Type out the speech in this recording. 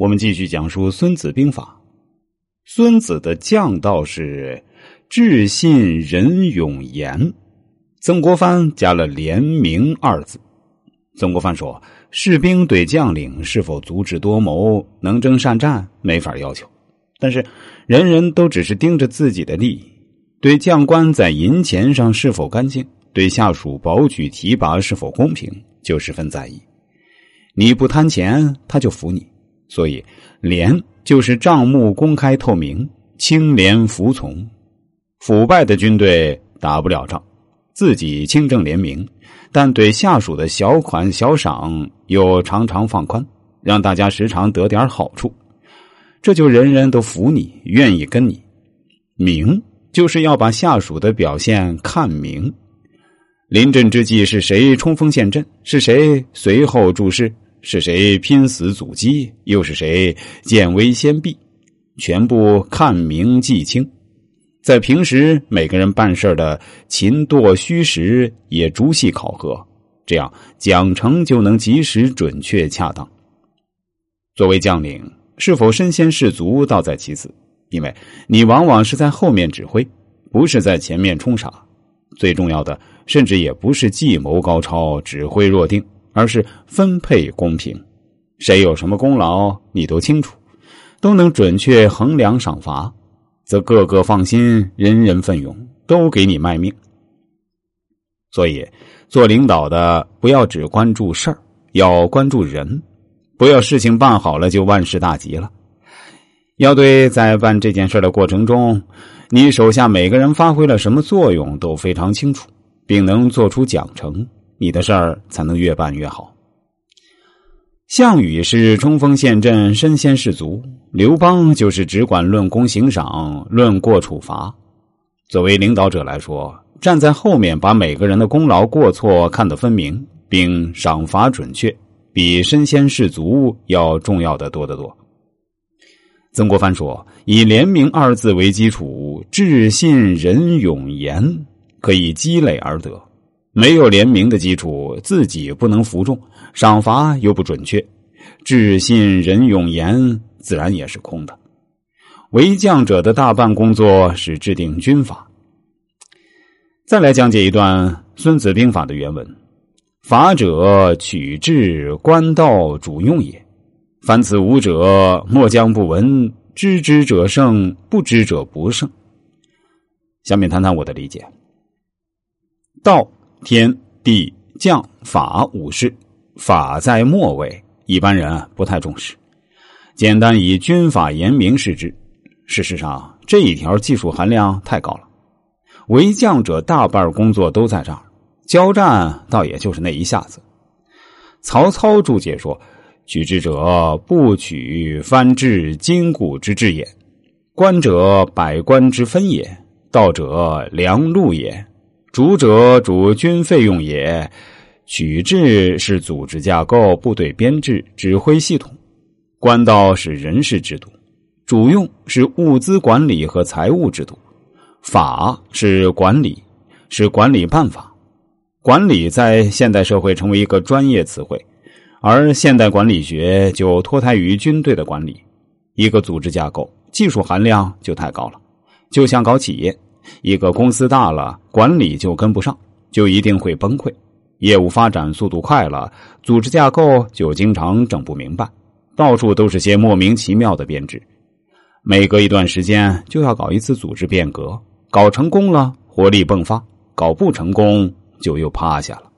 我们继续讲述《孙子兵法》。孙子的将道是智信仁勇严。曾国藩加了廉明二字。曾国藩说：“士兵对将领是否足智多谋、能征善战，没法要求；但是人人都只是盯着自己的利益，对将官在银钱上是否干净，对下属保举提拔是否公平，就十分在意。你不贪钱，他就服你。”所以，廉就是账目公开透明，清廉服从。腐败的军队打不了仗，自己清正廉明，但对下属的小款小赏又常常放宽，让大家时常得点好处，这就人人都服你，愿意跟你。明就是要把下属的表现看明。临阵之际是谁冲锋陷阵，是谁随后注视。是谁拼死阻击？又是谁见危先避？全部看明记清。在平时，每个人办事的勤惰虚实也逐细考核，这样奖惩就能及时、准确、恰当。作为将领，是否身先士卒倒在其次，因为你往往是在后面指挥，不是在前面冲杀。最重要的，甚至也不是计谋高超、指挥若定。而是分配公平，谁有什么功劳你都清楚，都能准确衡量赏罚，则个个放心，人人奋勇，都给你卖命。所以，做领导的不要只关注事儿，要关注人，不要事情办好了就万事大吉了。要对在办这件事的过程中，你手下每个人发挥了什么作用都非常清楚，并能做出奖惩。你的事儿才能越办越好。项羽是冲锋陷阵、身先士卒，刘邦就是只管论功行赏、论过处罚。作为领导者来说，站在后面把每个人的功劳过错看得分明，并赏罚准确，比身先士卒要重要的多得多。曾国藩说：“以廉明二字为基础，智信仁勇严可以积累而得。”没有联名的基础，自己不能服众，赏罚又不准确，智信仁勇严自然也是空的。为将者的大半工作是制定军法。再来讲解一段《孙子兵法》的原文：“法者，取智官道主用也。凡此五者，莫将不闻。知之者胜，不知者不胜。”下面谈谈我的理解。道。天地将法五事，法在末位，一般人不太重视。简单以军法严明视之。事实上，这一条技术含量太高了。为将者大半工作都在这儿，交战倒也就是那一下子。曹操注解说：“取之者，不取藩治筋骨之志也；官者，百官之分也；道者，良路也。”主者主军费用也，取制是组织架构、部队编制、指挥系统；官道是人事制度；主用是物资管理和财务制度；法是管理，是管理办法。管理在现代社会成为一个专业词汇，而现代管理学就脱胎于军队的管理。一个组织架构技术含量就太高了，就像搞企业。一个公司大了，管理就跟不上，就一定会崩溃；业务发展速度快了，组织架构就经常整不明白，到处都是些莫名其妙的编制。每隔一段时间就要搞一次组织变革，搞成功了活力迸发，搞不成功就又趴下了。